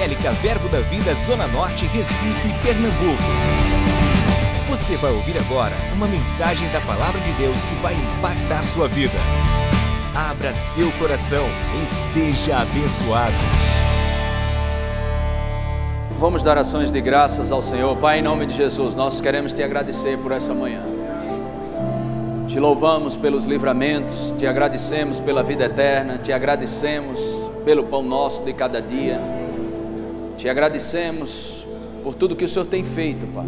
Evangélica Verbo da Vida Zona Norte, Recife, Pernambuco. Você vai ouvir agora uma mensagem da Palavra de Deus que vai impactar sua vida. Abra seu coração e seja abençoado. Vamos dar ações de graças ao Senhor. Pai, em nome de Jesus, nós queremos te agradecer por essa manhã. Te louvamos pelos livramentos, te agradecemos pela vida eterna, te agradecemos pelo pão nosso de cada dia. Te agradecemos por tudo que o Senhor tem feito, Pai.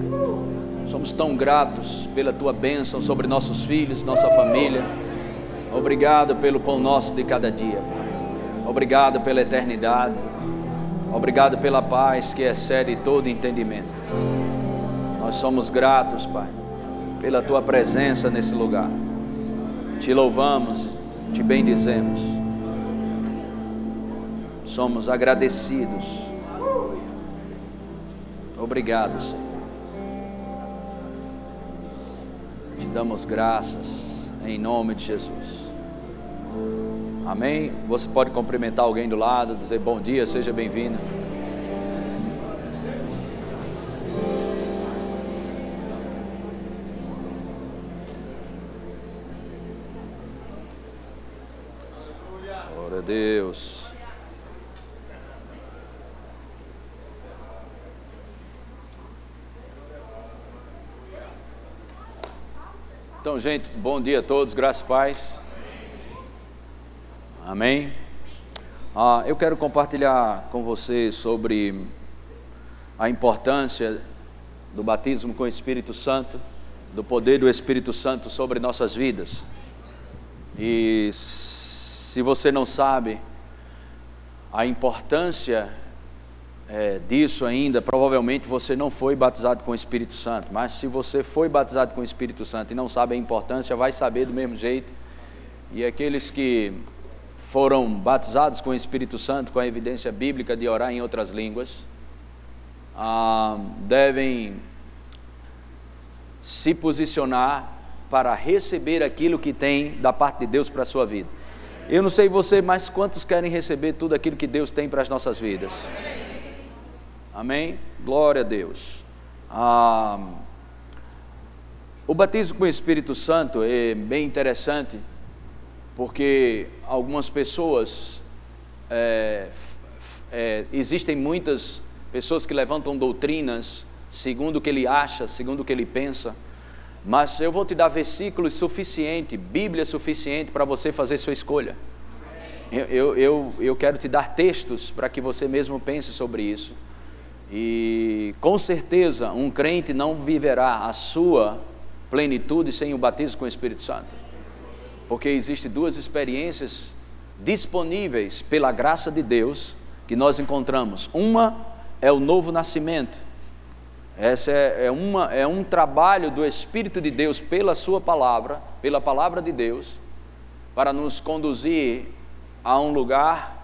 Somos tão gratos pela tua bênção sobre nossos filhos, nossa família. Obrigado pelo pão nosso de cada dia. Obrigado pela eternidade. Obrigado pela paz que excede todo entendimento. Nós somos gratos, Pai, pela tua presença nesse lugar. Te louvamos, te bendizemos. Somos agradecidos. Obrigado, Senhor. Te damos graças em nome de Jesus. Amém? Você pode cumprimentar alguém do lado, dizer bom dia, seja bem-vindo. Glória a Deus. Então, gente, bom dia a todos, graças e paz. Amém. Ah, eu quero compartilhar com você sobre a importância do batismo com o Espírito Santo, do poder do Espírito Santo sobre nossas vidas. E se você não sabe a importância é, disso ainda, provavelmente você não foi batizado com o Espírito Santo. Mas se você foi batizado com o Espírito Santo e não sabe a importância, vai saber do mesmo jeito. E aqueles que foram batizados com o Espírito Santo, com a evidência bíblica de orar em outras línguas, ah, devem se posicionar para receber aquilo que tem da parte de Deus para a sua vida. Eu não sei você, mas quantos querem receber tudo aquilo que Deus tem para as nossas vidas? Amém? Glória a Deus. Ah, o batismo com o Espírito Santo é bem interessante porque algumas pessoas, é, é, existem muitas pessoas que levantam doutrinas segundo o que ele acha, segundo o que ele pensa, mas eu vou te dar versículos suficientes, Bíblia suficiente para você fazer sua escolha. Eu, eu, eu quero te dar textos para que você mesmo pense sobre isso. E com certeza um crente não viverá a sua plenitude sem o batismo com o Espírito Santo porque existem duas experiências disponíveis pela graça de Deus que nós encontramos. Uma é o novo nascimento. Essa é, é, uma, é um trabalho do Espírito de Deus pela Sua palavra, pela palavra de Deus, para nos conduzir a um lugar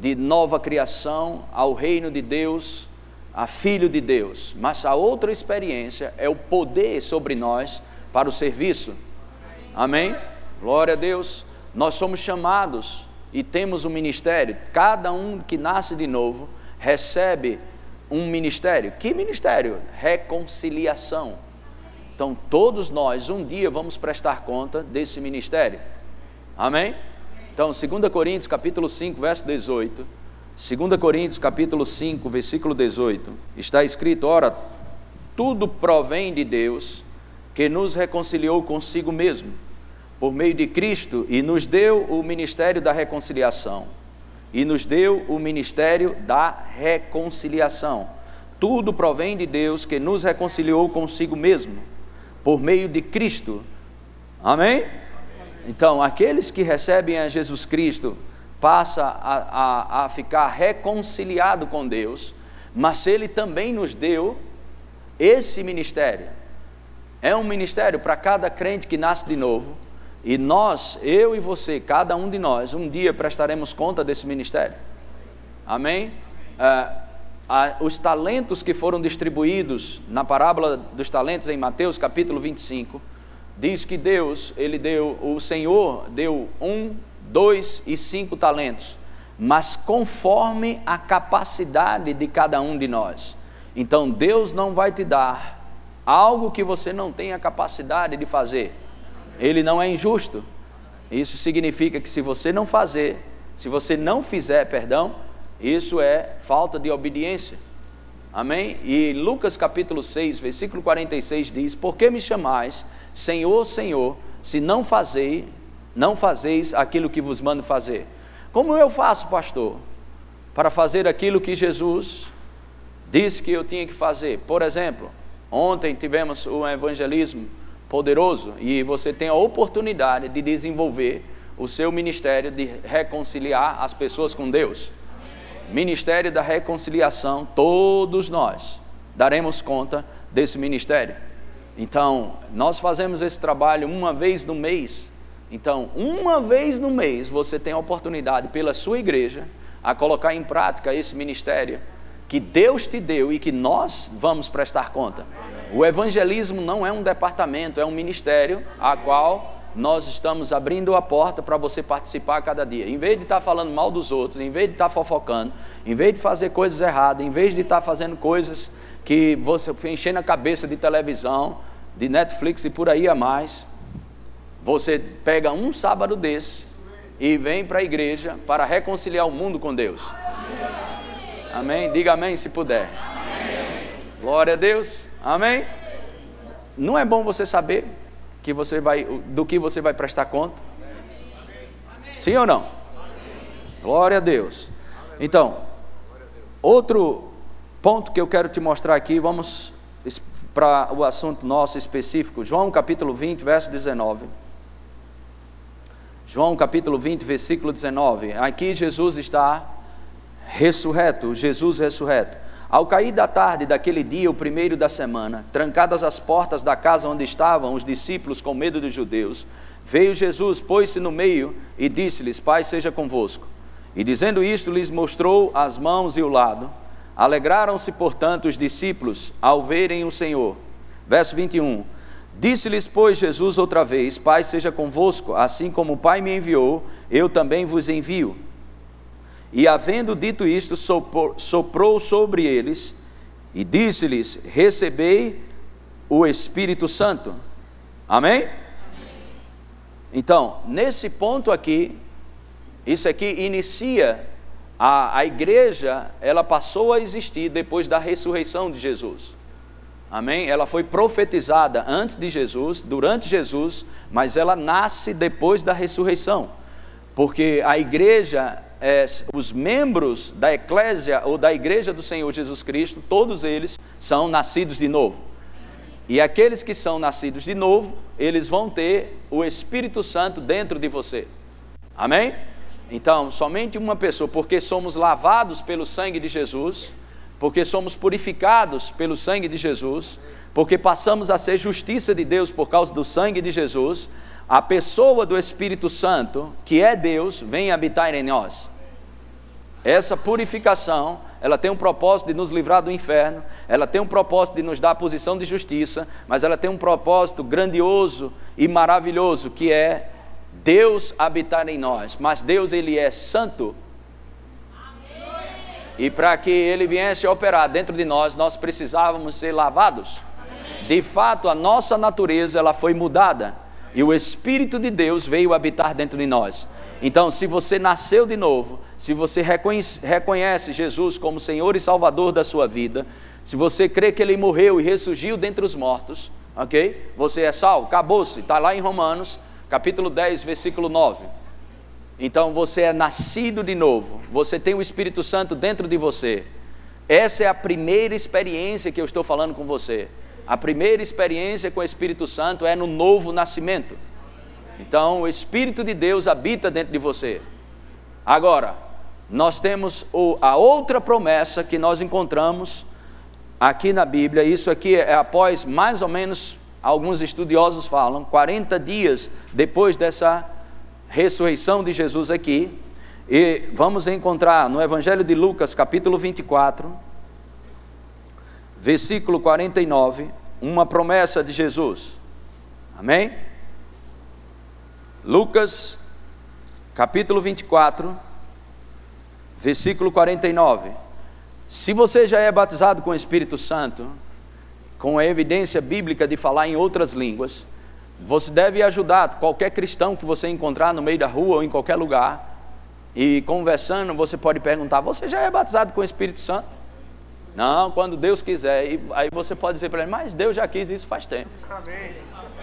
de nova criação, ao reino de Deus, a Filho de Deus. Mas a outra experiência é o poder sobre nós para o serviço. Amém? Glória a Deus. Nós somos chamados e temos um ministério. Cada um que nasce de novo recebe um ministério. Que ministério? Reconciliação. Então, todos nós um dia vamos prestar conta desse ministério. Amém? Então, 2 Coríntios capítulo 5, verso 18. 2 Coríntios capítulo 5, versículo 18. Está escrito: Ora, tudo provém de Deus, que nos reconciliou consigo mesmo por meio de Cristo e nos deu o ministério da reconciliação. E nos deu o ministério da reconciliação. Tudo provém de Deus que nos reconciliou consigo mesmo, por meio de Cristo. Amém? Então, aqueles que recebem a Jesus Cristo passa a, a, a ficar reconciliado com Deus, mas Ele também nos deu esse ministério. É um ministério para cada crente que nasce de novo, e nós, eu e você, cada um de nós, um dia prestaremos conta desse ministério. Amém? Ah, ah, os talentos que foram distribuídos na parábola dos talentos em Mateus capítulo 25, diz que Deus, ele deu, o Senhor deu um, dois e cinco talentos. mas conforme a capacidade de cada um de nós. Então Deus não vai te dar algo que você não tem a capacidade de fazer. Ele não é injusto. Isso significa que se você não fazer, se você não fizer, perdão, isso é falta de obediência. Amém? E Lucas capítulo 6, versículo 46 diz: Por que me chamais Senhor, Senhor, se não fazei, não fazeis aquilo que vos mando fazer? Como eu faço, pastor, para fazer aquilo que Jesus disse que eu tinha que fazer? Por exemplo, ontem tivemos um evangelismo poderoso e você tem a oportunidade de desenvolver o seu ministério de reconciliar as pessoas com Deus. Ministério da reconciliação, todos nós daremos conta desse ministério. Então, nós fazemos esse trabalho uma vez no mês. Então, uma vez no mês você tem a oportunidade pela sua igreja a colocar em prática esse ministério que Deus te deu e que nós vamos prestar conta. O evangelismo não é um departamento, é um ministério a qual nós estamos abrindo a porta para você participar a cada dia. Em vez de estar falando mal dos outros, em vez de estar fofocando, em vez de fazer coisas erradas, em vez de estar fazendo coisas que você enchendo a cabeça de televisão, de Netflix e por aí a mais, você pega um sábado desse e vem para a igreja para reconciliar o mundo com Deus. Amém? Diga amém se puder. Glória a Deus. Amém? Não é bom você saber que você vai, do que você vai prestar conta? Sim ou não? Glória a Deus. Então, outro ponto que eu quero te mostrar aqui, vamos para o assunto nosso específico, João capítulo 20, verso 19. João capítulo 20, versículo 19. Aqui Jesus está ressurreto, Jesus ressurreto. Ao cair da tarde daquele dia, o primeiro da semana, trancadas as portas da casa onde estavam os discípulos com medo dos judeus, veio Jesus, pôs-se no meio e disse-lhes: Pai seja convosco. E dizendo isto, lhes mostrou as mãos e o lado. Alegraram-se, portanto, os discípulos ao verem o Senhor. Verso 21. Disse-lhes, pois, Jesus outra vez: Pai seja convosco, assim como o Pai me enviou, eu também vos envio. E havendo dito isto, soprou sobre eles e disse-lhes: Recebei o Espírito Santo. Amém? Amém? Então, nesse ponto aqui, isso aqui inicia a, a igreja, ela passou a existir depois da ressurreição de Jesus. Amém? Ela foi profetizada antes de Jesus, durante Jesus, mas ela nasce depois da ressurreição. Porque a igreja, é, os membros da eclésia ou da igreja do Senhor Jesus Cristo, todos eles são nascidos de novo. E aqueles que são nascidos de novo, eles vão ter o Espírito Santo dentro de você. Amém? Então, somente uma pessoa, porque somos lavados pelo sangue de Jesus, porque somos purificados pelo sangue de Jesus, porque passamos a ser justiça de Deus por causa do sangue de Jesus, a pessoa do Espírito Santo, que é Deus, vem habitar em nós. Essa purificação, ela tem um propósito de nos livrar do inferno, ela tem um propósito de nos dar a posição de justiça, mas ela tem um propósito grandioso e maravilhoso, que é Deus habitar em nós. Mas Deus, Ele é santo. E para que Ele viesse operar dentro de nós, nós precisávamos ser lavados. De fato, a nossa natureza, ela foi mudada. E o Espírito de Deus veio habitar dentro de nós. Então, se você nasceu de novo, se você reconhece, reconhece Jesus como Senhor e Salvador da sua vida, se você crê que Ele morreu e ressurgiu dentre os mortos, ok? Você é salvo, acabou-se, está lá em Romanos, capítulo 10, versículo 9. Então você é nascido de novo, você tem o Espírito Santo dentro de você. Essa é a primeira experiência que eu estou falando com você. A primeira experiência com o Espírito Santo é no novo nascimento. Então, o Espírito de Deus habita dentro de você. Agora, nós temos a outra promessa que nós encontramos aqui na Bíblia. Isso aqui é após mais ou menos, alguns estudiosos falam, 40 dias depois dessa ressurreição de Jesus aqui. E vamos encontrar no Evangelho de Lucas, capítulo 24, versículo 49, uma promessa de Jesus. Amém? Lucas, capítulo 24, versículo 49. Se você já é batizado com o Espírito Santo, com a evidência bíblica de falar em outras línguas, você deve ajudar qualquer cristão que você encontrar no meio da rua ou em qualquer lugar, e conversando, você pode perguntar: Você já é batizado com o Espírito Santo? Não, quando Deus quiser. E aí você pode dizer para ele: Mas Deus já quis isso faz tempo. Amém.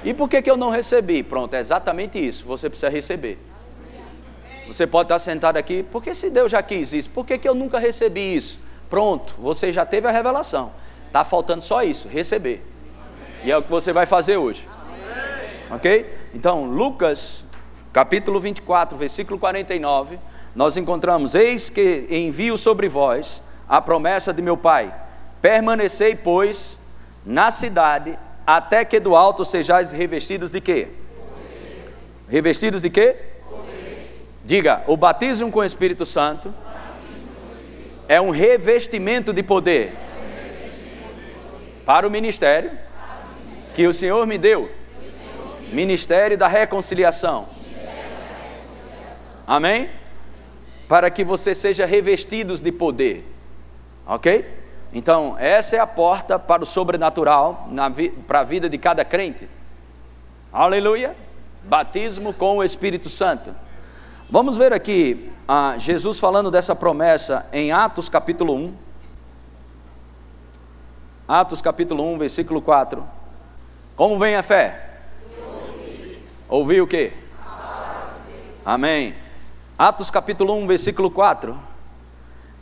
E por que, que eu não recebi? Pronto, é exatamente isso. Você precisa receber. Você pode estar sentado aqui, porque se Deus já quis isso, por que, que eu nunca recebi isso? Pronto, você já teve a revelação. Está faltando só isso, receber. E é o que você vai fazer hoje. Ok? Então, Lucas, capítulo 24, versículo 49, nós encontramos: Eis que envio sobre vós a promessa de meu Pai. Permanecei, pois, na cidade, até que do alto sejais revestidos de quê? Revestidos de quê? Diga, o batismo com o Espírito Santo é um revestimento de poder para o ministério que o Senhor me deu ministério da reconciliação. Amém? Para que você seja revestidos de poder. Ok? Então, essa é a porta para o sobrenatural para a vida de cada crente. Aleluia! Batismo com o Espírito Santo. Vamos ver aqui ah, Jesus falando dessa promessa em Atos capítulo 1. Atos capítulo 1, versículo 4. Como vem a fé? Ouvi o quê? Amém. Atos capítulo 1, versículo 4.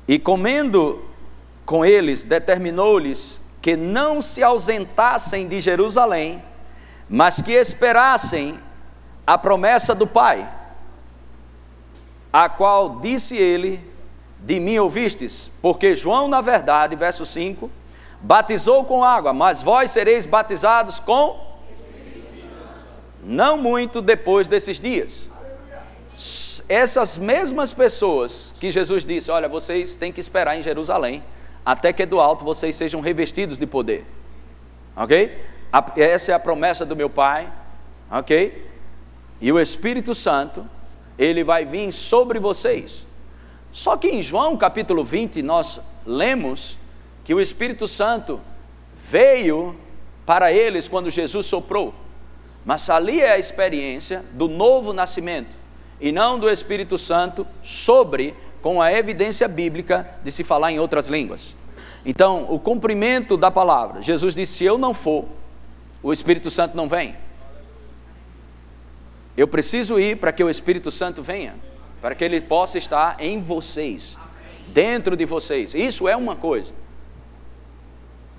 E comendo com eles, determinou-lhes que não se ausentassem de Jerusalém, mas que esperassem a promessa do Pai a qual disse ele: De mim ouvistes, porque João, na verdade, verso 5, batizou com água, mas vós sereis batizados com não muito depois desses dias. Essas mesmas pessoas que Jesus disse: Olha, vocês têm que esperar em Jerusalém, até que do alto vocês sejam revestidos de poder. Ok? Essa é a promessa do meu Pai. Ok? E o Espírito Santo ele vai vir sobre vocês. Só que em João capítulo 20 nós lemos que o Espírito Santo veio para eles quando Jesus soprou. Mas ali é a experiência do novo nascimento e não do Espírito Santo sobre com a evidência bíblica de se falar em outras línguas. Então, o cumprimento da palavra. Jesus disse: "Se eu não for, o Espírito Santo não vem". Eu preciso ir para que o Espírito Santo venha, para que ele possa estar em vocês, dentro de vocês. Isso é uma coisa.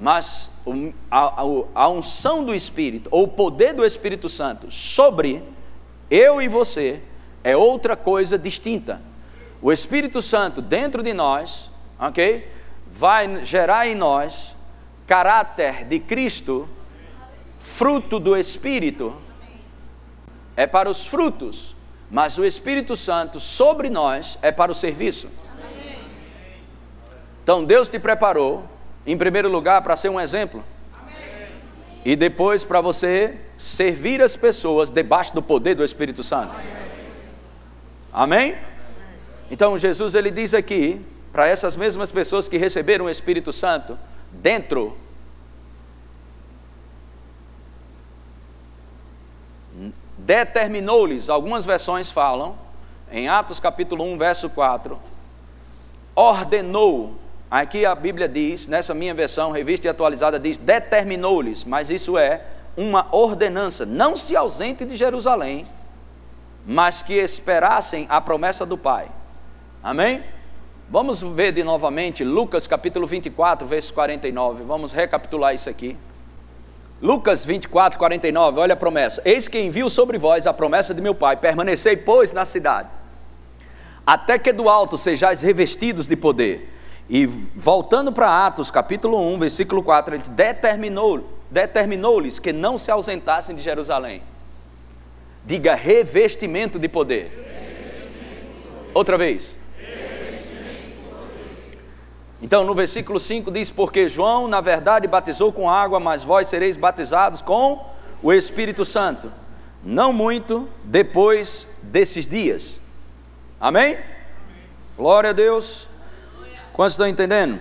Mas a, a, a unção do Espírito, ou o poder do Espírito Santo sobre eu e você, é outra coisa distinta. O Espírito Santo dentro de nós, ok? Vai gerar em nós caráter de Cristo, fruto do Espírito é para os frutos, mas o Espírito Santo sobre nós é para o serviço. Então Deus te preparou, em primeiro lugar, para ser um exemplo, e depois para você servir as pessoas debaixo do poder do Espírito Santo. Amém? Então Jesus ele diz aqui para essas mesmas pessoas que receberam o Espírito Santo dentro determinou-lhes, algumas versões falam, em Atos capítulo 1, verso 4, ordenou, aqui a Bíblia diz, nessa minha versão, revista e atualizada, diz determinou-lhes, mas isso é uma ordenança, não se ausente de Jerusalém, mas que esperassem a promessa do Pai. Amém? Vamos ver de novamente Lucas capítulo 24, verso 49. Vamos recapitular isso aqui. Lucas 24, 49, olha a promessa: Eis que envio sobre vós a promessa de meu Pai, permanecei, pois, na cidade, até que do alto sejais revestidos de poder. E voltando para Atos, capítulo 1, versículo 4, ele diz: Determinou, determinou-lhes que não se ausentassem de Jerusalém. Diga revestimento de poder. Revestimento. Outra vez. Então, no versículo 5 diz: Porque João, na verdade, batizou com água, mas vós sereis batizados com o Espírito Santo, não muito depois desses dias. Amém? Glória a Deus. Quantos estão entendendo?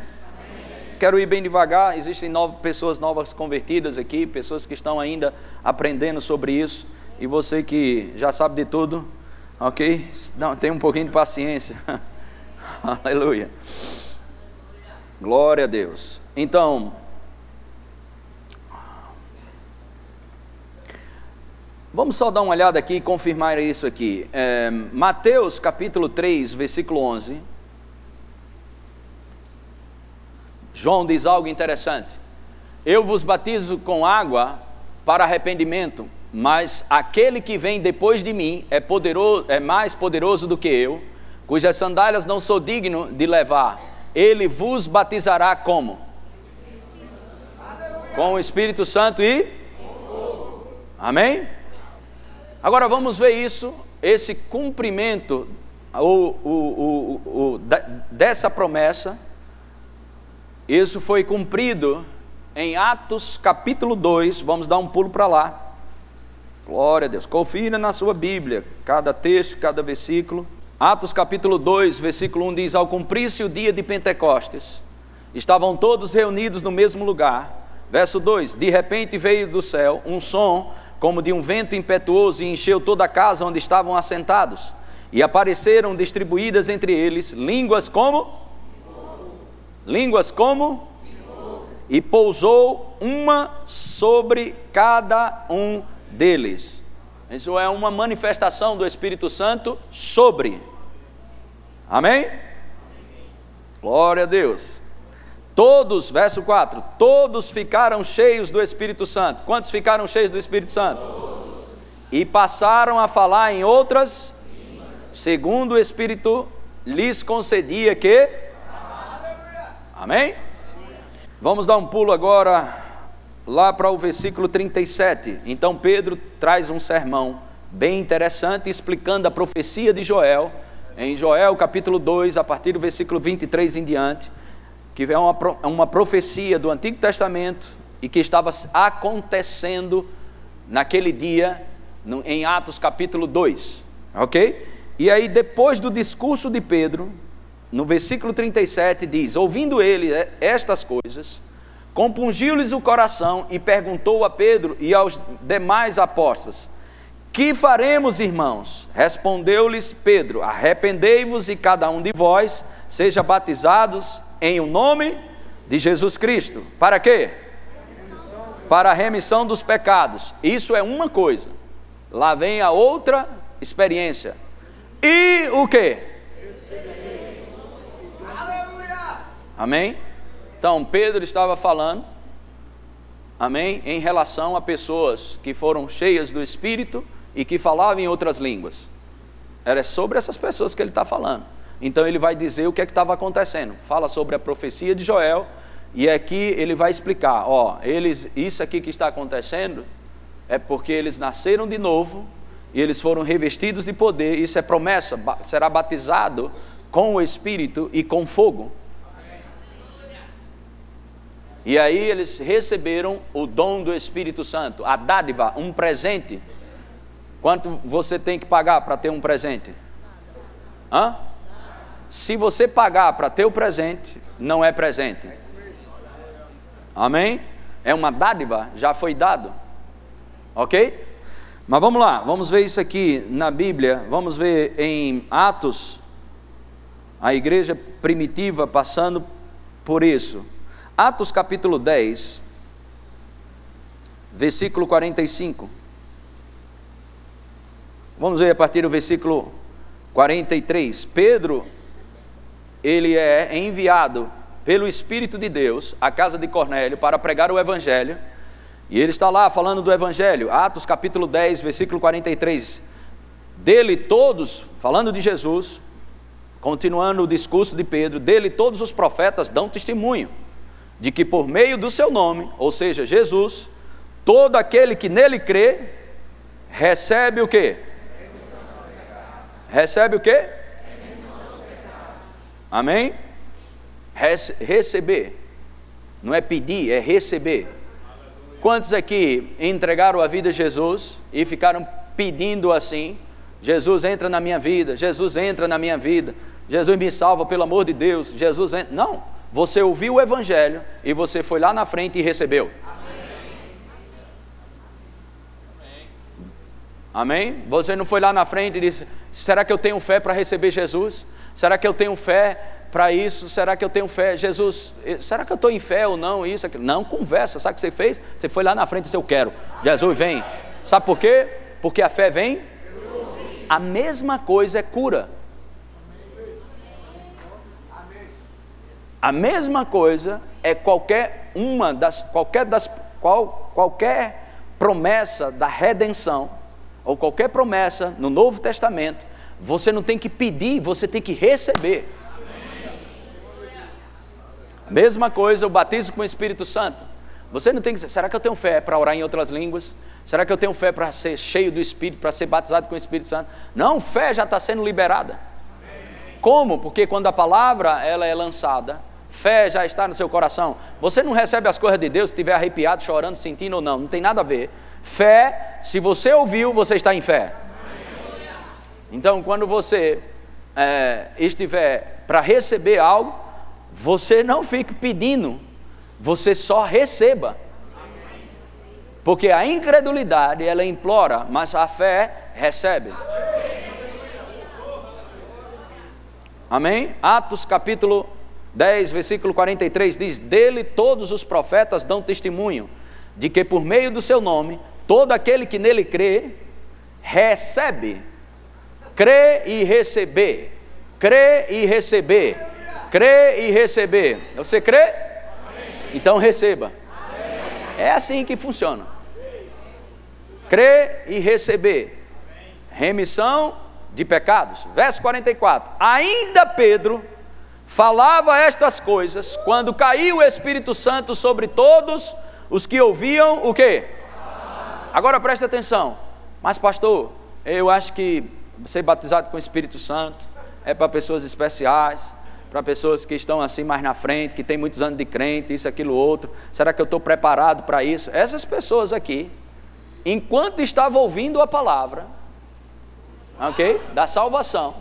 Quero ir bem devagar. Existem nove, pessoas novas convertidas aqui, pessoas que estão ainda aprendendo sobre isso. E você que já sabe de tudo, ok? Não, tem um pouquinho de paciência. Aleluia. Glória a Deus. Então, vamos só dar uma olhada aqui e confirmar isso aqui. É, Mateus capítulo 3, versículo 11. João diz algo interessante. Eu vos batizo com água para arrependimento, mas aquele que vem depois de mim é poderoso, é mais poderoso do que eu, cujas sandálias não sou digno de levar ele vos batizará como? Com o Espírito Santo e? Amém? Agora vamos ver isso, esse cumprimento o, o, o, o, dessa promessa. Isso foi cumprido em Atos capítulo 2. Vamos dar um pulo para lá. Glória a Deus. Confira na sua Bíblia, cada texto, cada versículo. Atos capítulo 2, versículo 1 diz: Ao cumprir-se o dia de Pentecostes, estavam todos reunidos no mesmo lugar. Verso 2: De repente veio do céu um som como de um vento impetuoso e encheu toda a casa onde estavam assentados. E apareceram distribuídas entre eles línguas como? Línguas como? E pousou uma sobre cada um deles. Isso é uma manifestação do Espírito Santo sobre Amém? Glória a Deus. Todos, verso 4, todos ficaram cheios do Espírito Santo. Quantos ficaram cheios do Espírito Santo? Todos. E passaram a falar em outras, segundo o Espírito lhes concedia que. Amém? Vamos dar um pulo agora lá para o versículo 37. Então Pedro traz um sermão bem interessante explicando a profecia de Joel em Joel capítulo 2, a partir do versículo 23 em diante, que é uma, uma profecia do Antigo Testamento e que estava acontecendo naquele dia, em Atos capítulo 2, ok? E aí, depois do discurso de Pedro, no versículo 37 diz: Ouvindo ele estas coisas, compungiu-lhes o coração e perguntou a Pedro e aos demais apóstolos: que faremos, irmãos? Respondeu-lhes Pedro: Arrependei-vos e cada um de vós seja batizados em o nome de Jesus Cristo. Para quê? Para a remissão dos pecados. Isso é uma coisa. Lá vem a outra experiência. E o que? Amém? Então, Pedro estava falando, amém, em relação a pessoas que foram cheias do Espírito e que falavam em outras línguas. Era sobre essas pessoas que ele está falando. Então ele vai dizer o que é que estava acontecendo. Fala sobre a profecia de Joel e aqui ele vai explicar, ó, eles isso aqui que está acontecendo é porque eles nasceram de novo e eles foram revestidos de poder. Isso é promessa, será batizado com o Espírito e com fogo. E aí eles receberam o dom do Espírito Santo, a dádiva, um presente Quanto você tem que pagar para ter um presente? Hã? Se você pagar para ter o presente, não é presente. Amém? É uma dádiva, já foi dado. Ok? Mas vamos lá, vamos ver isso aqui na Bíblia. Vamos ver em Atos, a igreja primitiva passando por isso. Atos capítulo 10, versículo 45. Vamos ver a partir do versículo 43. Pedro, ele é enviado pelo Espírito de Deus à casa de Cornélio para pregar o Evangelho. E ele está lá falando do Evangelho, Atos capítulo 10, versículo 43. Dele todos, falando de Jesus, continuando o discurso de Pedro, dele todos os profetas dão testemunho de que por meio do seu nome, ou seja, Jesus, todo aquele que nele crê, recebe o que? Recebe o quê? Amém? receber. Não é pedir, é receber. Quantos aqui entregaram a vida a Jesus e ficaram pedindo assim, Jesus entra na minha vida, Jesus entra na minha vida, Jesus me salva pelo amor de Deus, Jesus entra. Não, você ouviu o Evangelho e você foi lá na frente e recebeu. Amém? Você não foi lá na frente e disse: será que eu tenho fé para receber Jesus? Será que eu tenho fé para isso? Será que eu tenho fé? Jesus, eh, será que eu estou em fé ou não? Isso, aquilo. Não, conversa. Sabe o que você fez? Você foi lá na frente e disse: Eu quero. Jesus vem. Sabe por quê? Porque a fé vem. A mesma coisa é cura. A mesma coisa é qualquer uma das qualquer das qual, qualquer promessa da redenção ou qualquer promessa no Novo Testamento, você não tem que pedir, você tem que receber. Mesma coisa, o batismo com o Espírito Santo. Você não tem que dizer, será que eu tenho fé para orar em outras línguas? Será que eu tenho fé para ser cheio do Espírito, para ser batizado com o Espírito Santo? Não, fé já está sendo liberada. Como? Porque quando a palavra ela é lançada, fé já está no seu coração. Você não recebe as coisas de Deus se estiver arrepiado, chorando, sentindo ou não. Não tem nada a ver. Fé, se você ouviu, você está em fé. Então, quando você é, estiver para receber algo, você não fique pedindo, você só receba. Porque a incredulidade, ela implora, mas a fé recebe. Amém? Atos capítulo 10, versículo 43 diz: Dele todos os profetas dão testemunho de que por meio do seu nome, todo aquele que nele crê, recebe. Crê e receber. Crê e receber. Crê e receber. Você crê? Então receba. É assim que funciona. Crê e receber. Remissão de pecados. Verso 44. Ainda Pedro falava estas coisas quando caiu o Espírito Santo sobre todos os que ouviam o quê? Agora preste atenção. Mas pastor, eu acho que ser batizado com o Espírito Santo é para pessoas especiais, para pessoas que estão assim mais na frente, que tem muitos anos de crente, isso, aquilo, outro. Será que eu estou preparado para isso? Essas pessoas aqui, enquanto estavam ouvindo a palavra, ok? Da salvação,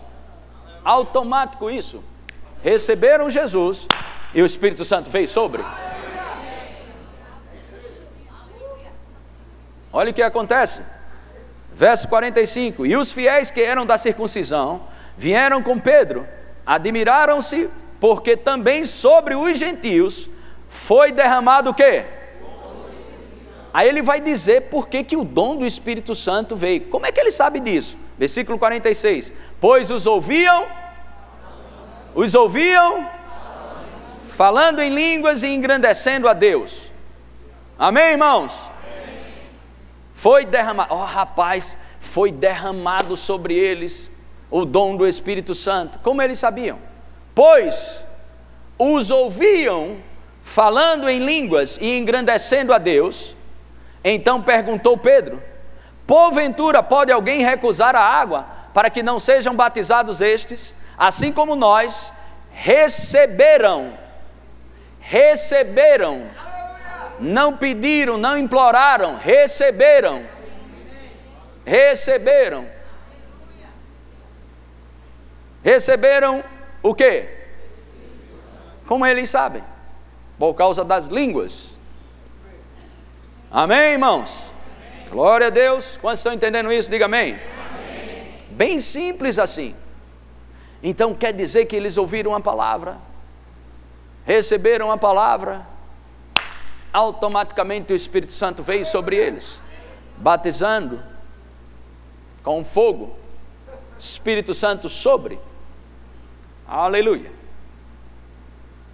automático isso, receberam Jesus e o Espírito Santo veio sobre. Olha o que acontece. Verso 45: E os fiéis que eram da circuncisão vieram com Pedro, admiraram-se, porque também sobre os gentios foi derramado o quê? Aí ele vai dizer por que, que o dom do Espírito Santo veio. Como é que ele sabe disso? Versículo 46: Pois os ouviam, os ouviam, falando em línguas e engrandecendo a Deus. Amém, irmãos? Foi derramado, oh, rapaz, foi derramado sobre eles o dom do Espírito Santo. Como eles sabiam? Pois os ouviam falando em línguas e engrandecendo a Deus. Então perguntou Pedro: Porventura pode alguém recusar a água para que não sejam batizados estes, assim como nós receberam, receberam não pediram, não imploraram, receberam. Receberam. Receberam o quê? Como eles sabem? Por causa das línguas. Amém, irmãos? Glória a Deus. Quantos estão entendendo isso? Diga amém. amém. Bem simples assim. Então quer dizer que eles ouviram a palavra, receberam a palavra, automaticamente o Espírito Santo veio sobre eles, batizando com fogo, Espírito Santo sobre. Aleluia.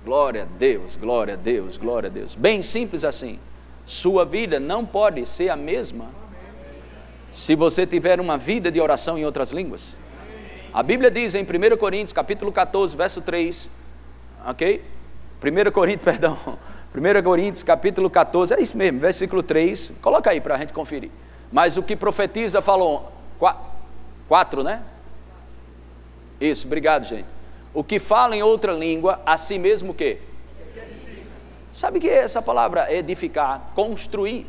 Glória a Deus, glória a Deus, glória a Deus. Bem simples assim. Sua vida não pode ser a mesma se você tiver uma vida de oração em outras línguas. A Bíblia diz em 1 Coríntios, capítulo 14, verso 3, ok? 1 Coríntios, perdão, 1 Coríntios capítulo 14, é isso mesmo, versículo 3, coloca aí para a gente conferir. Mas o que profetiza falou, 4, né? Isso, obrigado, gente. O que fala em outra língua, a si mesmo o quê? Sabe que essa palavra? Edificar, construir,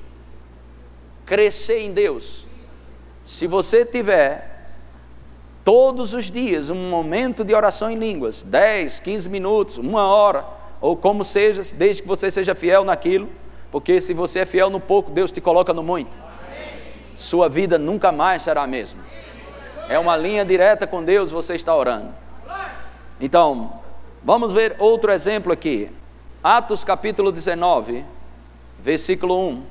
crescer em Deus. Se você tiver todos os dias um momento de oração em línguas, 10, 15 minutos, uma hora, ou como seja, desde que você seja fiel naquilo, porque se você é fiel no pouco, Deus te coloca no muito. Sua vida nunca mais será a mesma. É uma linha direta com Deus, você está orando. Então, vamos ver outro exemplo aqui. Atos capítulo 19, versículo 1.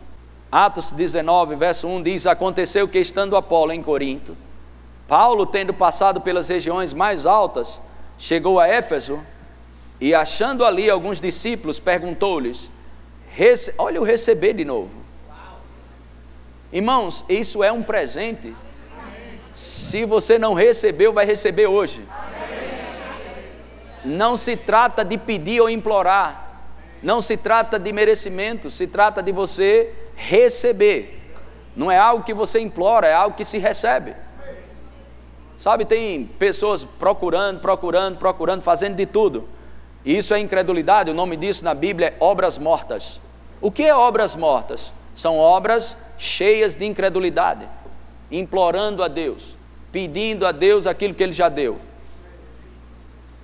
Atos 19, verso 1 diz: Aconteceu que estando Apolo em Corinto, Paulo, tendo passado pelas regiões mais altas, chegou a Éfeso e, achando ali alguns discípulos, perguntou-lhes: Olha o receber de novo. Irmãos, isso é um presente. Se você não recebeu, vai receber hoje. Não se trata de pedir ou implorar, não se trata de merecimento, se trata de você receber. Não é algo que você implora, é algo que se recebe. Sabe, tem pessoas procurando, procurando, procurando, fazendo de tudo. E isso é incredulidade, o nome disso na Bíblia é obras mortas. O que é obras mortas? São obras cheias de incredulidade, implorando a Deus, pedindo a Deus aquilo que Ele já deu.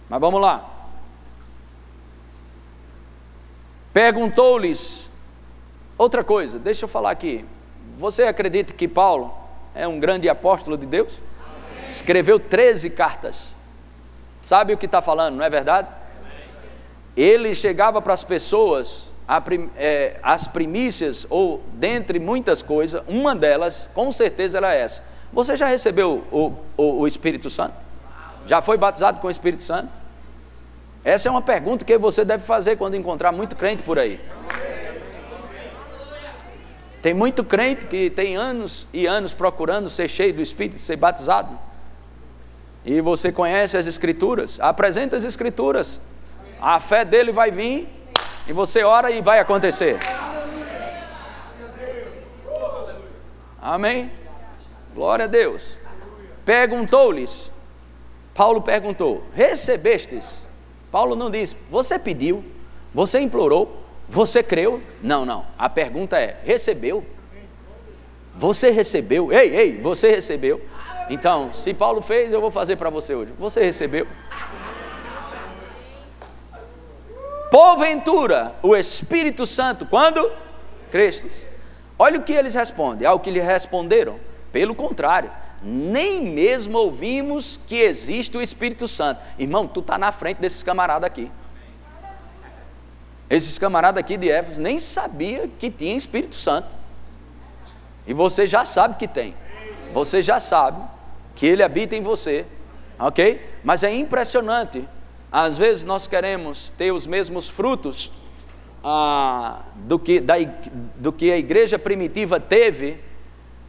Mas vamos lá. Perguntou-lhes outra coisa, deixa eu falar aqui. Você acredita que Paulo é um grande apóstolo de Deus? Escreveu 13 cartas. Sabe o que está falando, não é verdade? Ele chegava para as pessoas é, as primícias, ou dentre muitas coisas, uma delas, com certeza, era essa. Você já recebeu o, o, o Espírito Santo? Já foi batizado com o Espírito Santo? Essa é uma pergunta que você deve fazer quando encontrar muito crente por aí. Tem muito crente que tem anos e anos procurando ser cheio do Espírito, ser batizado. E você conhece as Escrituras, apresenta as Escrituras. A fé dele vai vir e você ora e vai acontecer. Amém? Glória a Deus. Perguntou-lhes, Paulo perguntou: Recebestes? Paulo não disse, você pediu, você implorou, você creu? Não, não. A pergunta é: recebeu? Você recebeu? Ei, ei, você recebeu? Então, se Paulo fez, eu vou fazer para você hoje. Você recebeu? Porventura, o Espírito Santo, quando crestes. Olha o que eles respondem, ao que lhe responderam. Pelo contrário, nem mesmo ouvimos que existe o Espírito Santo. Irmão, tu está na frente desses camaradas aqui. Esses camaradas aqui de Éfeso nem sabia que tinha Espírito Santo. E você já sabe que tem. Você já sabe que ele habita em você. Ok? Mas é impressionante às vezes nós queremos ter os mesmos frutos ah, do, que, da, do que a igreja primitiva teve,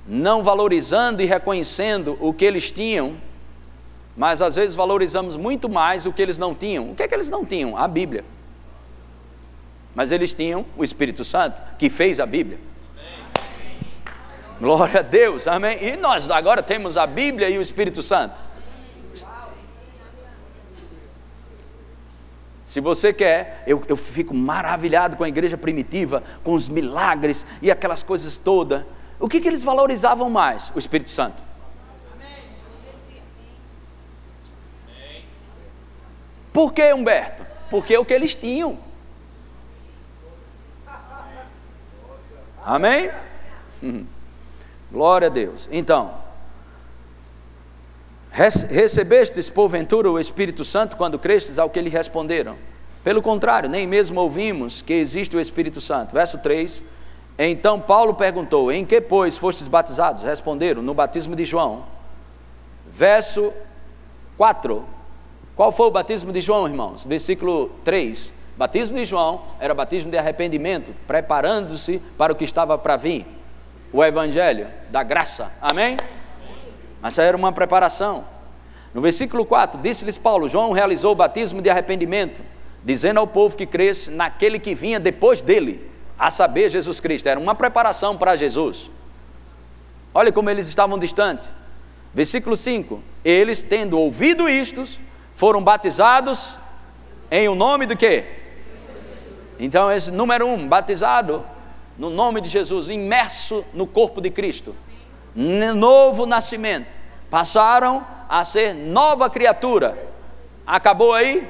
não valorizando e reconhecendo o que eles tinham, mas às vezes valorizamos muito mais o que eles não tinham. O que é que eles não tinham? A Bíblia. Mas eles tinham o Espírito Santo, que fez a Bíblia. Glória a Deus, amém. E nós agora temos a Bíblia e o Espírito Santo. Se você quer, eu, eu fico maravilhado com a igreja primitiva, com os milagres e aquelas coisas todas. O que, que eles valorizavam mais? O Espírito Santo. Por que, Humberto? Porque é o que eles tinham. Amém? Glória a Deus. Então, Recebestes porventura o Espírito Santo quando crestes? Ao que lhe responderam. Pelo contrário, nem mesmo ouvimos que existe o Espírito Santo. Verso 3. Então Paulo perguntou: Em que, pois, fostes batizados? Responderam: No batismo de João. Verso 4. Qual foi o batismo de João, irmãos? Versículo 3. Batismo de João era batismo de arrependimento, preparando-se para o que estava para vir. O evangelho da graça. Amém? Mas essa era uma preparação. No versículo 4, disse-lhes Paulo: João realizou o batismo de arrependimento, dizendo ao povo que cresce naquele que vinha depois dele, a saber, Jesus Cristo. Era uma preparação para Jesus. Olha como eles estavam distantes. Versículo 5: Eles, tendo ouvido isto, foram batizados em o nome do quê? Então, esse número um, batizado no nome de Jesus, imerso no corpo de Cristo novo nascimento, passaram a ser nova criatura. Acabou aí?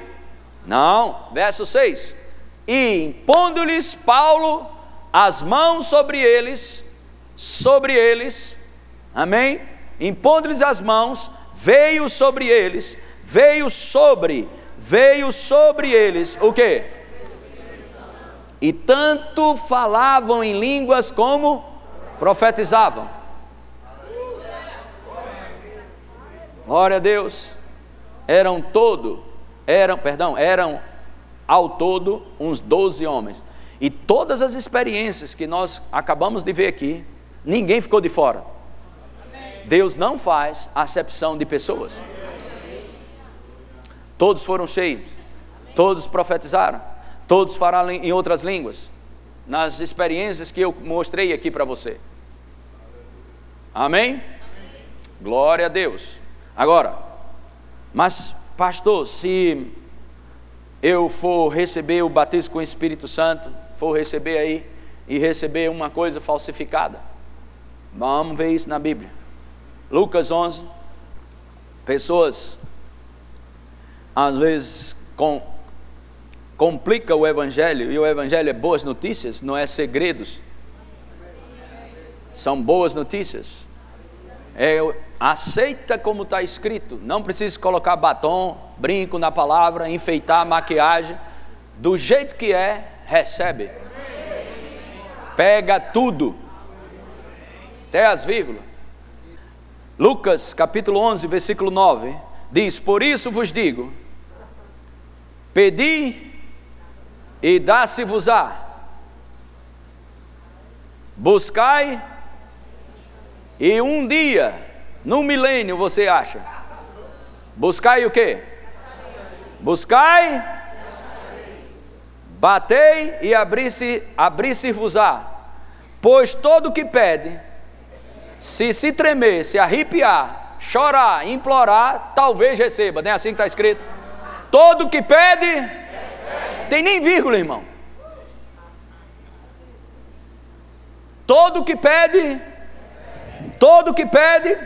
Não. Verso 6. E impondo-lhes Paulo as mãos sobre eles, sobre eles, amém? Impondo-lhes as mãos, veio sobre eles, veio sobre, veio sobre eles, o que? E tanto falavam em línguas como profetizavam. Glória a Deus. Eram todo, eram, perdão, eram ao todo uns doze homens. E todas as experiências que nós acabamos de ver aqui, ninguém ficou de fora. Deus não faz acepção de pessoas. Todos foram cheios, todos profetizaram, todos falaram em outras línguas, nas experiências que eu mostrei aqui para você. Amém? Glória a Deus. Agora, mas pastor, se eu for receber o batismo com o Espírito Santo, for receber aí e receber uma coisa falsificada. Vamos ver isso na Bíblia. Lucas 11. Pessoas às vezes com, complica o evangelho e o evangelho é boas notícias, não é segredos. São boas notícias. É, aceita como está escrito. Não precisa colocar batom, brinco na palavra, enfeitar maquiagem. Do jeito que é, recebe. Pega tudo, até as vírgulas. Lucas capítulo 11, versículo 9 diz: Por isso vos digo, pedi e dá-se-vos-á, buscai e um dia, no milênio, você acha? Buscai o que? Buscai Batei e abri-se, abri-se-vos-á. Pois todo o que pede, se se tremer, se arrepiar, chorar, implorar, talvez receba. Não é assim que está escrito? Todo o que pede. Tem nem vírgula, irmão. Todo que pede, todo que pede,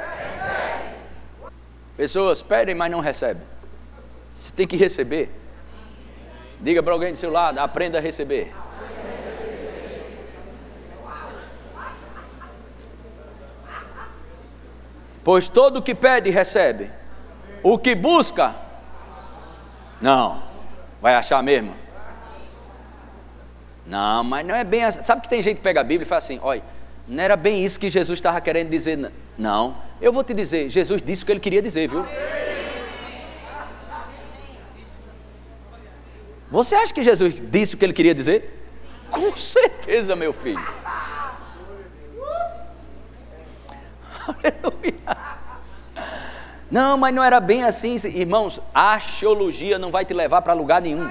pessoas pedem, mas não recebem. Você tem que receber. Diga para alguém do seu lado: aprenda a receber. Pois todo que pede, recebe. O que busca, não, vai achar mesmo. Não, mas não é bem assim. Sabe que tem gente que pega a Bíblia e fala assim: olha, não era bem isso que Jesus estava querendo dizer. Não, eu vou te dizer: Jesus disse o que ele queria dizer, viu? Você acha que Jesus disse o que ele queria dizer? Com certeza, meu filho. Aleluia. Não, mas não era bem assim, irmãos. A axiologia não vai te levar para lugar nenhum.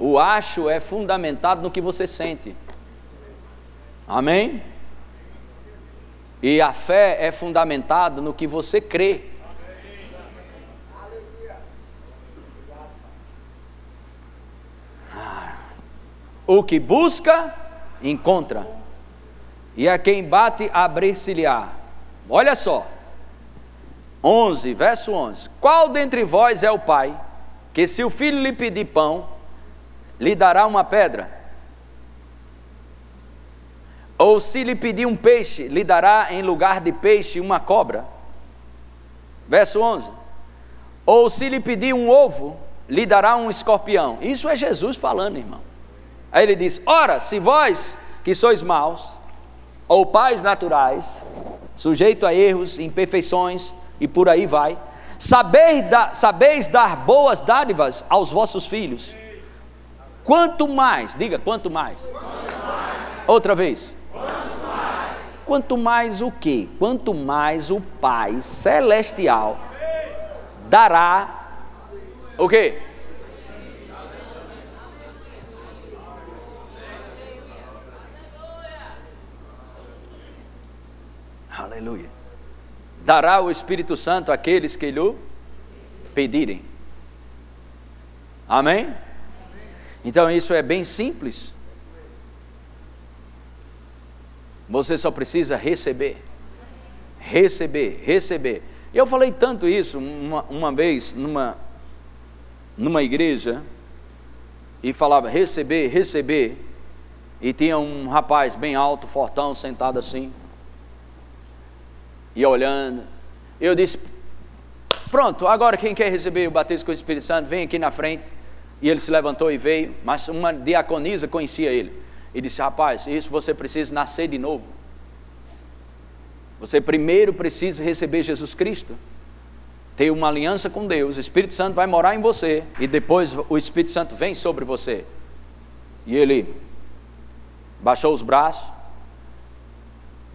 O acho é fundamentado no que você sente. Amém? E a fé é fundamentada no que você crê. O que busca, encontra. E a quem bate, abrir-se-lhe-á. Olha só. 11, verso 11. Qual dentre vós é o pai que, se o filho lhe pedir pão, lhe dará uma pedra? Ou se lhe pedir um peixe, lhe dará em lugar de peixe uma cobra? Verso 11. Ou se lhe pedir um ovo, lhe dará um escorpião? Isso é Jesus falando, irmão. Aí ele diz: Ora, se vós que sois maus, ou pais naturais, sujeito a erros, imperfeições e por aí vai, sabeis, da, sabeis dar boas dádivas aos vossos filhos. Quanto mais, diga, quanto mais? Quanto mais. Outra vez. Quanto mais. quanto mais o que? Quanto mais o Pai celestial dará o que? Aleluia. Dará o Espírito Santo àqueles que lhe pedirem. Amém? Então isso é bem simples. Você só precisa receber. Receber, receber. Eu falei tanto isso uma, uma vez numa, numa igreja e falava receber, receber. E tinha um rapaz bem alto, fortão, sentado assim, e olhando. Eu disse: Pronto, agora quem quer receber o batismo com o Espírito Santo, vem aqui na frente. E ele se levantou e veio, mas uma diaconisa conhecia ele. E disse: Rapaz, isso você precisa nascer de novo. Você primeiro precisa receber Jesus Cristo, ter uma aliança com Deus, o Espírito Santo vai morar em você, e depois o Espírito Santo vem sobre você. E ele baixou os braços,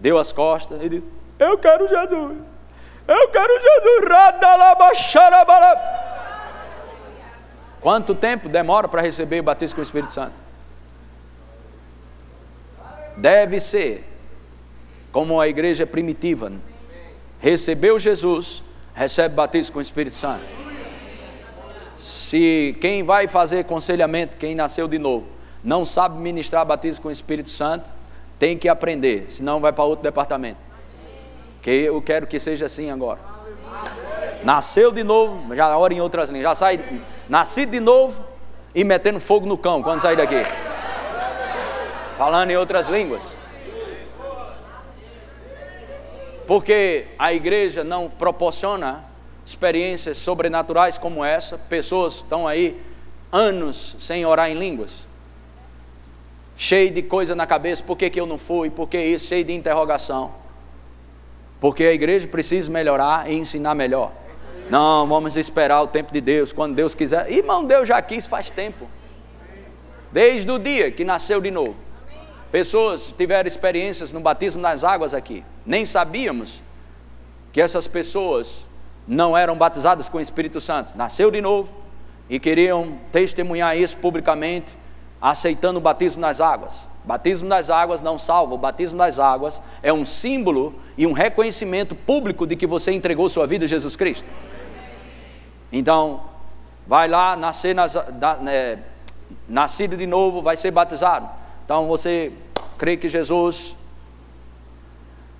deu as costas e disse: Eu quero Jesus, eu quero Jesus. Quanto tempo demora para receber o batismo com o Espírito Santo? Deve ser como a igreja primitiva. Recebeu Jesus, recebe batismo com o Espírito Santo. Se quem vai fazer aconselhamento, quem nasceu de novo, não sabe ministrar batismo com o Espírito Santo, tem que aprender, senão vai para outro departamento. Que eu quero que seja assim agora. Nasceu de novo, já ora em outras línguas, já sai nascido de novo e metendo fogo no cão quando sair daqui. Falando em outras línguas. Porque a igreja não proporciona experiências sobrenaturais como essa, pessoas estão aí anos sem orar em línguas, cheio de coisa na cabeça, por que, que eu não fui, por que isso, cheio de interrogação. Porque a igreja precisa melhorar e ensinar melhor. Não, vamos esperar o tempo de Deus, quando Deus quiser. Irmão, Deus já quis faz tempo. Desde o dia que nasceu de novo. Pessoas tiveram experiências no batismo nas águas aqui. Nem sabíamos que essas pessoas não eram batizadas com o Espírito Santo. Nasceu de novo e queriam testemunhar isso publicamente, aceitando o batismo nas águas. Batismo nas águas não salva, o batismo nas águas é um símbolo e um reconhecimento público de que você entregou sua vida a Jesus Cristo. Então, vai lá, nascer nas, da, é, nascido de novo, vai ser batizado. Então você crê que Jesus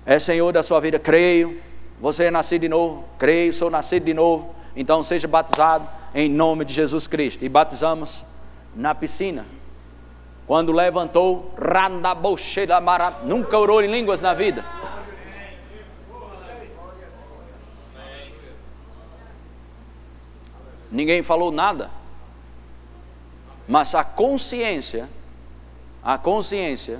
é Senhor da sua vida? Creio. Você é nascido de novo? Creio, sou nascido de novo. Então seja batizado em nome de Jesus Cristo. E batizamos na piscina. Quando levantou, nunca orou em línguas na vida. Ninguém falou nada. Mas a consciência, a consciência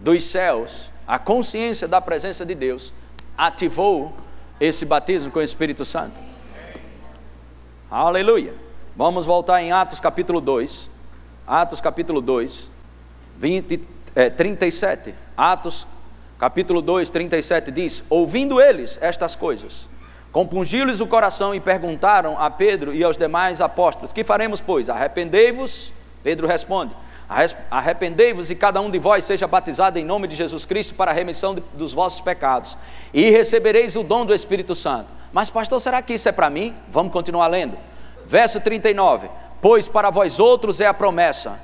dos céus, a consciência da presença de Deus, ativou esse batismo com o Espírito Santo. Aleluia. Vamos voltar em Atos capítulo 2. Atos capítulo 2, 20, é, 37. Atos capítulo 2, 37 diz: Ouvindo eles estas coisas, Compungiu-lhes o coração e perguntaram a Pedro e aos demais apóstolos: Que faremos, pois? Arrependei-vos? Pedro responde: Arrependei-vos e cada um de vós seja batizado em nome de Jesus Cristo para a remissão de, dos vossos pecados, e recebereis o dom do Espírito Santo. Mas, pastor, será que isso é para mim? Vamos continuar lendo. Verso 39: Pois para vós outros é a promessa,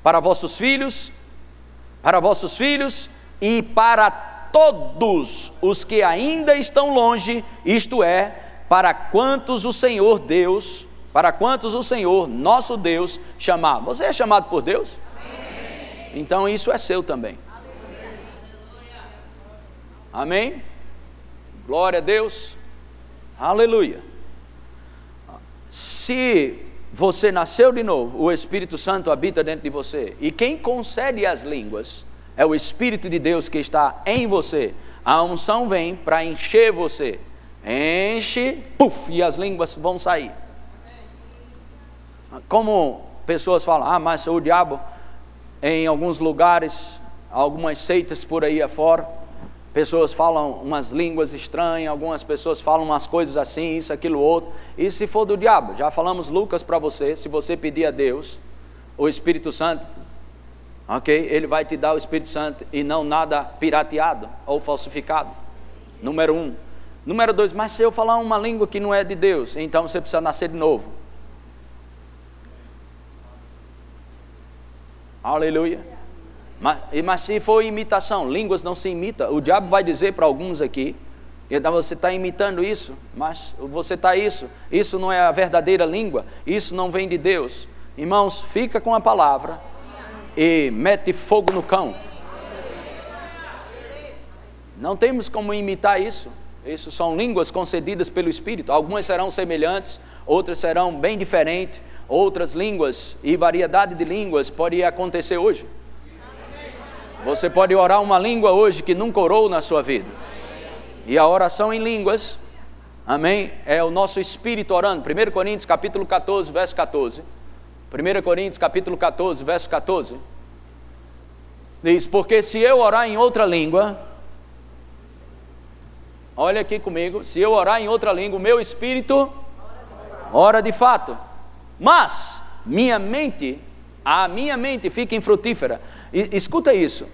para vossos filhos, para vossos filhos e para todos os que ainda estão longe, isto é, para quantos o Senhor Deus, para quantos o Senhor, nosso Deus, chamar. Você é chamado por Deus? Amém. Então isso é seu também. Amém? Glória a Deus. Aleluia. Se você nasceu de novo, o Espírito Santo habita dentro de você. E quem concede as línguas é o Espírito de Deus que está em você. A unção vem para encher você. Enche, puf, e as línguas vão sair. Como pessoas falam, ah, mas o diabo, em alguns lugares, algumas seitas por aí afora, pessoas falam umas línguas estranhas, algumas pessoas falam umas coisas assim, isso, aquilo, outro. E se for do diabo? Já falamos Lucas para você, se você pedir a Deus, o Espírito Santo, ok? Ele vai te dar o Espírito Santo e não nada pirateado ou falsificado. Número um. Número dois, mas se eu falar uma língua que não é de Deus, então você precisa nascer de novo. Aleluia. Mas, mas se for imitação, línguas não se imita. O diabo vai dizer para alguns aqui, Então você está imitando isso, mas você está isso. Isso não é a verdadeira língua. Isso não vem de Deus. Irmãos, fica com a palavra e mete fogo no cão. Não temos como imitar isso. Isso são línguas concedidas pelo Espírito. Algumas serão semelhantes, outras serão bem diferentes. Outras línguas e variedade de línguas pode acontecer hoje. Você pode orar uma língua hoje que nunca orou na sua vida. E a oração em línguas, amém, é o nosso espírito orando. 1 Coríntios capítulo 14, verso 14. 1 Coríntios capítulo 14, verso 14. Diz: Porque se eu orar em outra língua, olha aqui comigo, se eu orar em outra língua, meu espírito ora de fato. Mas minha mente, a minha mente fica infrutífera. E, escuta isso.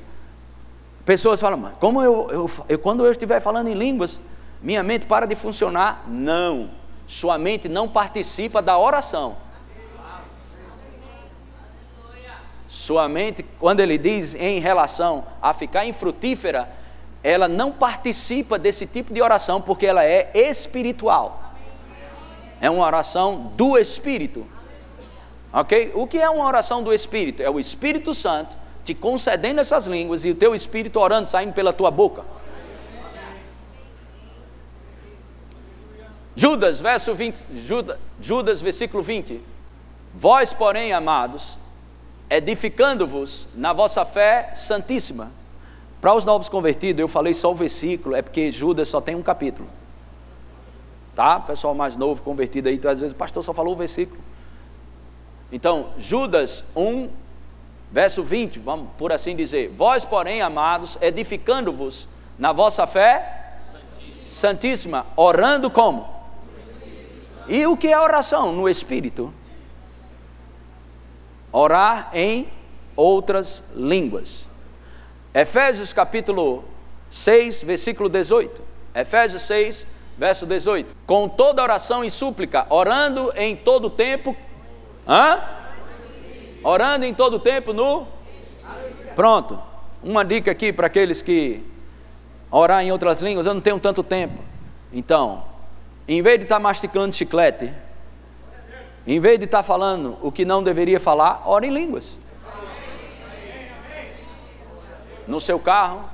Pessoas falam, mas como eu, eu, eu, quando eu estiver falando em línguas, minha mente para de funcionar? Não, sua mente não participa da oração. Sua mente, quando ele diz em relação a ficar infrutífera, ela não participa desse tipo de oração porque ela é espiritual. É uma oração do Espírito. Ok? O que é uma oração do Espírito? É o Espírito Santo te concedendo essas línguas e o teu espírito orando, saindo pela tua boca. Judas, verso 20, Judas, Judas, versículo 20. Vós, porém, amados, edificando-vos na vossa fé santíssima. Para os novos convertidos, eu falei só o versículo, é porque Judas só tem um capítulo. Tá? Pessoal mais novo, convertido aí, então, às vezes o pastor só falou o versículo. Então, Judas 1, Verso 20, vamos por assim dizer: Vós, porém, amados, edificando-vos na vossa fé santíssima. santíssima, orando como? E o que é oração no Espírito? Orar em outras línguas. Efésios capítulo 6, versículo 18. Efésios 6, verso 18. Com toda oração e súplica, orando em todo tempo. Hã? Orando em todo tempo no. Pronto. Uma dica aqui para aqueles que orar em outras línguas, eu não tenho tanto tempo. Então, em vez de estar tá masticando chiclete, em vez de estar tá falando o que não deveria falar, ore em línguas. No seu carro,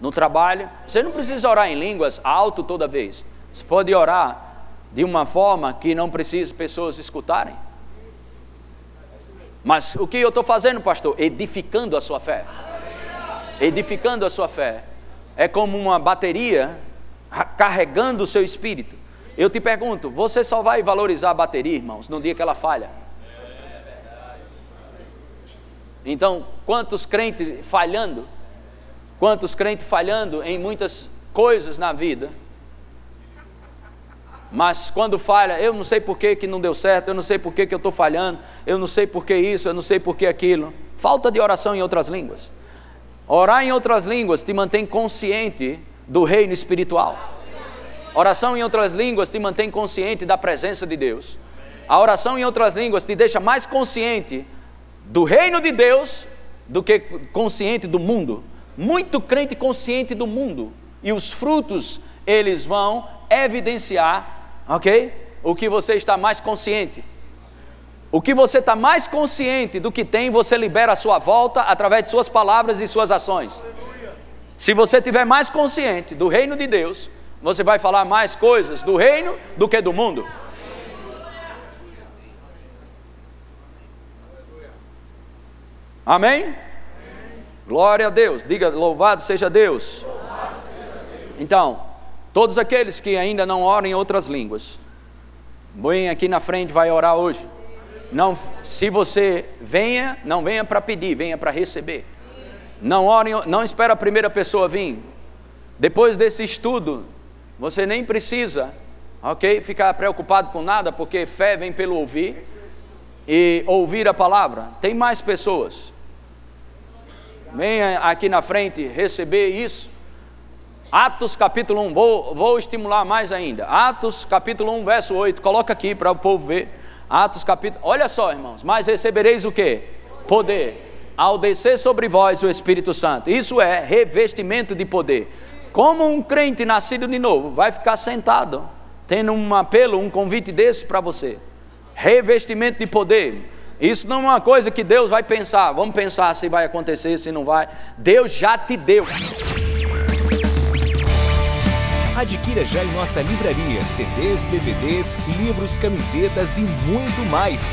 no trabalho. Você não precisa orar em línguas alto toda vez. Você pode orar de uma forma que não precise pessoas escutarem. Mas o que eu estou fazendo, pastor? Edificando a sua fé. Edificando a sua fé. É como uma bateria carregando o seu espírito. Eu te pergunto, você só vai valorizar a bateria, irmãos, no dia que ela falha? Então, quantos crentes falhando, quantos crentes falhando em muitas coisas na vida, mas quando falha, eu não sei por que, que não deu certo, eu não sei por que, que eu estou falhando, eu não sei por que isso, eu não sei por que aquilo. Falta de oração em outras línguas. Orar em outras línguas te mantém consciente do reino espiritual. Oração em outras línguas te mantém consciente da presença de Deus. A oração em outras línguas te deixa mais consciente do reino de Deus do que consciente do mundo. Muito crente consciente do mundo. E os frutos, eles vão evidenciar ok? O que você está mais consciente. O que você está mais consciente do que tem, você libera à sua volta através de suas palavras e suas ações. Se você tiver mais consciente do reino de Deus, você vai falar mais coisas do reino do que do mundo. Amém? Glória a Deus. Diga louvado seja Deus. Então, Todos aqueles que ainda não oram em outras línguas, vem aqui na frente, vai orar hoje. Não, se você venha, não venha para pedir, venha para receber. Não ore, não espera a primeira pessoa vir. Depois desse estudo, você nem precisa, ok, ficar preocupado com nada, porque fé vem pelo ouvir e ouvir a palavra. Tem mais pessoas. Venha aqui na frente receber isso. Atos capítulo 1, vou, vou estimular mais ainda. Atos capítulo 1, verso 8, coloca aqui para o povo ver. Atos capítulo, olha só irmãos, mas recebereis o que? Poder, ao descer sobre vós o Espírito Santo. Isso é revestimento de poder. Como um crente nascido de novo vai ficar sentado, tendo um apelo, um convite desse para você? Revestimento de poder. Isso não é uma coisa que Deus vai pensar, vamos pensar se vai acontecer, se não vai. Deus já te deu. Adquira já em nossa livraria CDs, DVDs, livros, camisetas e muito mais.